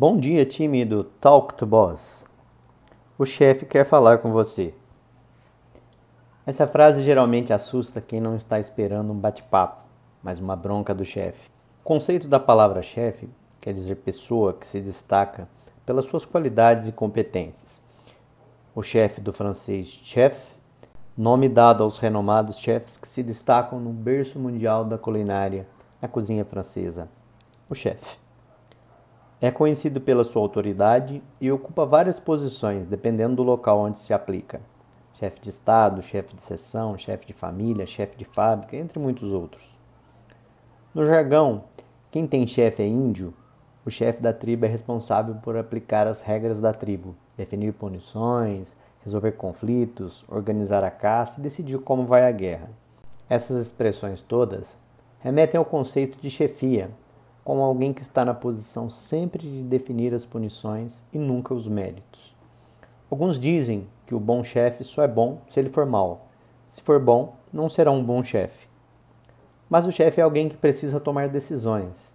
Bom dia, time do Talk to Boss. O chefe quer falar com você. Essa frase geralmente assusta quem não está esperando um bate-papo, mas uma bronca do chefe. O conceito da palavra chefe quer dizer pessoa que se destaca pelas suas qualidades e competências. O chefe do francês chef, nome dado aos renomados chefes que se destacam no berço mundial da culinária, a cozinha francesa. O chefe. É conhecido pela sua autoridade e ocupa várias posições, dependendo do local onde se aplica chefe de Estado, chefe de seção, chefe de família, chefe de fábrica, entre muitos outros. No jargão, quem tem chefe é índio, o chefe da tribo é responsável por aplicar as regras da tribo, definir punições, resolver conflitos, organizar a caça e decidir como vai a guerra. Essas expressões todas remetem ao conceito de chefia, como alguém que está na posição sempre de definir as punições e nunca os méritos. Alguns dizem que o bom chefe só é bom se ele for mau. Se for bom, não será um bom chefe. Mas o chefe é alguém que precisa tomar decisões.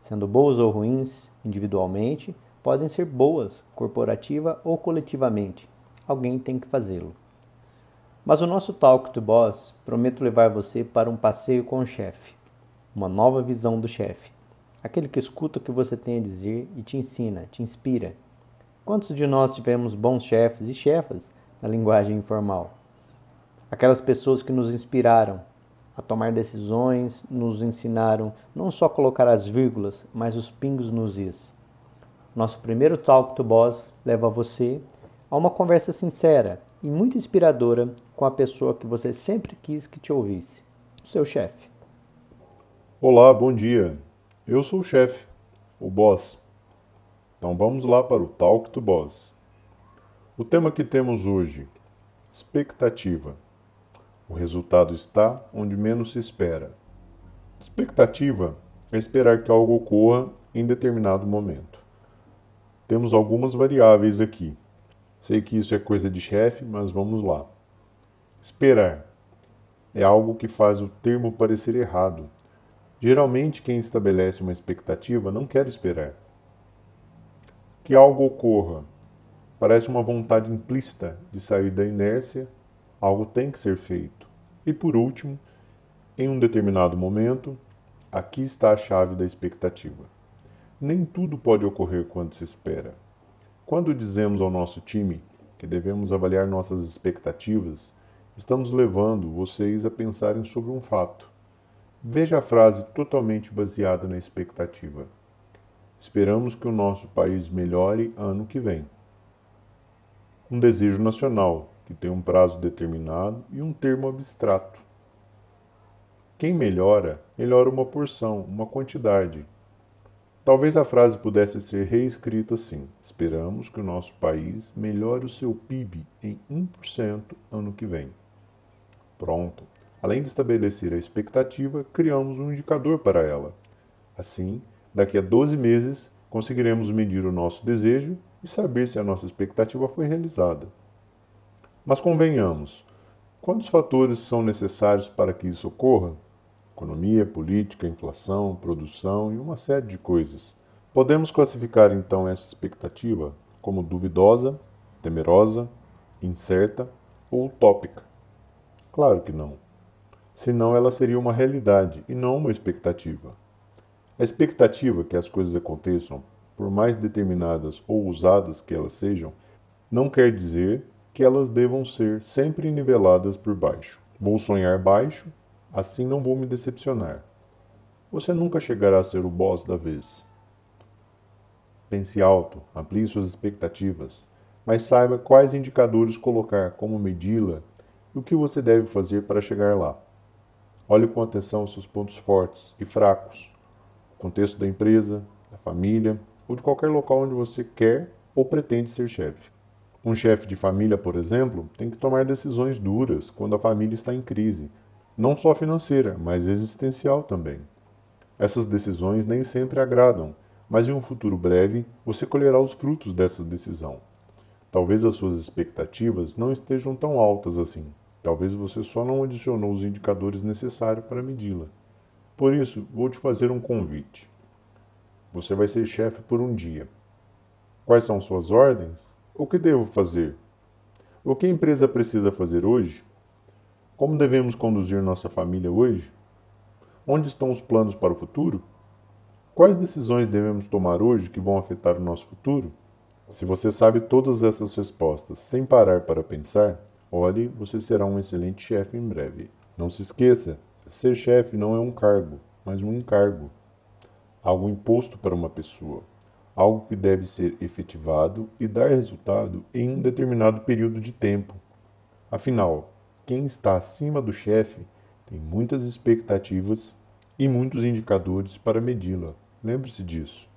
Sendo boas ou ruins, individualmente, podem ser boas, corporativa ou coletivamente. Alguém tem que fazê-lo. Mas o nosso Talk to Boss prometo levar você para um passeio com o chefe, uma nova visão do chefe, aquele que escuta o que você tem a dizer e te ensina, te inspira, Quantos de nós tivemos bons chefes e chefas na linguagem informal? Aquelas pessoas que nos inspiraram a tomar decisões, nos ensinaram não só colocar as vírgulas, mas os pingos nos is. Nosso primeiro Talk to Boss leva você a uma conversa sincera e muito inspiradora com a pessoa que você sempre quis que te ouvisse, o seu chefe. Olá, bom dia. Eu sou o chefe, o boss. Então vamos lá para o Talk to Boss. O tema que temos hoje: expectativa. O resultado está onde menos se espera. Expectativa é esperar que algo ocorra em determinado momento. Temos algumas variáveis aqui. Sei que isso é coisa de chefe, mas vamos lá. Esperar é algo que faz o termo parecer errado. Geralmente, quem estabelece uma expectativa não quer esperar que algo ocorra. Parece uma vontade implícita de sair da inércia, algo tem que ser feito. E por último, em um determinado momento, aqui está a chave da expectativa. Nem tudo pode ocorrer quando se espera. Quando dizemos ao nosso time que devemos avaliar nossas expectativas, estamos levando vocês a pensarem sobre um fato. Veja a frase totalmente baseada na expectativa. Esperamos que o nosso país melhore ano que vem. Um desejo nacional, que tem um prazo determinado e um termo abstrato. Quem melhora, melhora uma porção, uma quantidade. Talvez a frase pudesse ser reescrita assim: Esperamos que o nosso país melhore o seu PIB em 1% ano que vem. Pronto. Além de estabelecer a expectativa, criamos um indicador para ela. Assim, Daqui a 12 meses, conseguiremos medir o nosso desejo e saber se a nossa expectativa foi realizada. Mas convenhamos, quantos fatores são necessários para que isso ocorra? Economia, política, inflação, produção e uma série de coisas. Podemos classificar então essa expectativa como duvidosa, temerosa, incerta ou utópica? Claro que não. Senão ela seria uma realidade e não uma expectativa. A expectativa que as coisas aconteçam, por mais determinadas ou usadas que elas sejam, não quer dizer que elas devam ser sempre niveladas por baixo. Vou sonhar baixo, assim não vou me decepcionar. Você nunca chegará a ser o boss da vez. Pense alto, amplie suas expectativas, mas saiba quais indicadores colocar, como medi-la e o que você deve fazer para chegar lá. Olhe com atenção os seus pontos fortes e fracos contexto da empresa, da família ou de qualquer local onde você quer ou pretende ser chefe. Um chefe de família, por exemplo, tem que tomar decisões duras quando a família está em crise, não só financeira, mas existencial também. Essas decisões nem sempre agradam, mas em um futuro breve você colherá os frutos dessa decisão. Talvez as suas expectativas não estejam tão altas assim. Talvez você só não adicionou os indicadores necessários para medi-la. Por isso, vou te fazer um convite. Você vai ser chefe por um dia. Quais são suas ordens? O que devo fazer? O que a empresa precisa fazer hoje? Como devemos conduzir nossa família hoje? Onde estão os planos para o futuro? Quais decisões devemos tomar hoje que vão afetar o nosso futuro? Se você sabe todas essas respostas sem parar para pensar, olhe, você será um excelente chefe em breve. Não se esqueça, ser chefe não é um cargo, mas um encargo. Algo imposto para uma pessoa. Algo que deve ser efetivado e dar resultado em um determinado período de tempo. Afinal, quem está acima do chefe tem muitas expectativas e muitos indicadores para medi-la. Lembre-se disso.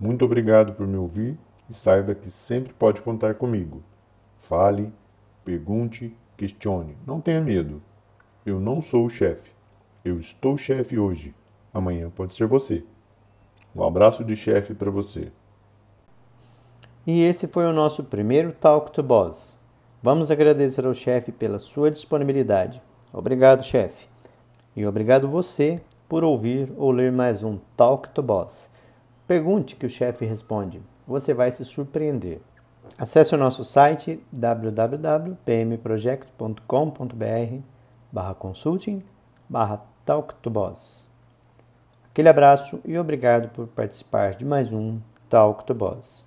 Muito obrigado por me ouvir e saiba que sempre pode contar comigo. Fale, pergunte, questione. Não tenha medo. Eu não sou o chefe. Eu estou chefe hoje. Amanhã pode ser você. Um abraço de chefe para você. E esse foi o nosso primeiro Talk to Boss. Vamos agradecer ao chefe pela sua disponibilidade. Obrigado, chefe. E obrigado você por ouvir ou ler mais um Talk to Boss. Pergunte que o chefe responde. Você vai se surpreender. Acesse o nosso site www.pmproject.com.br barra consulting barra talk to boss. Aquele abraço e obrigado por participar de mais um Talk to Boss.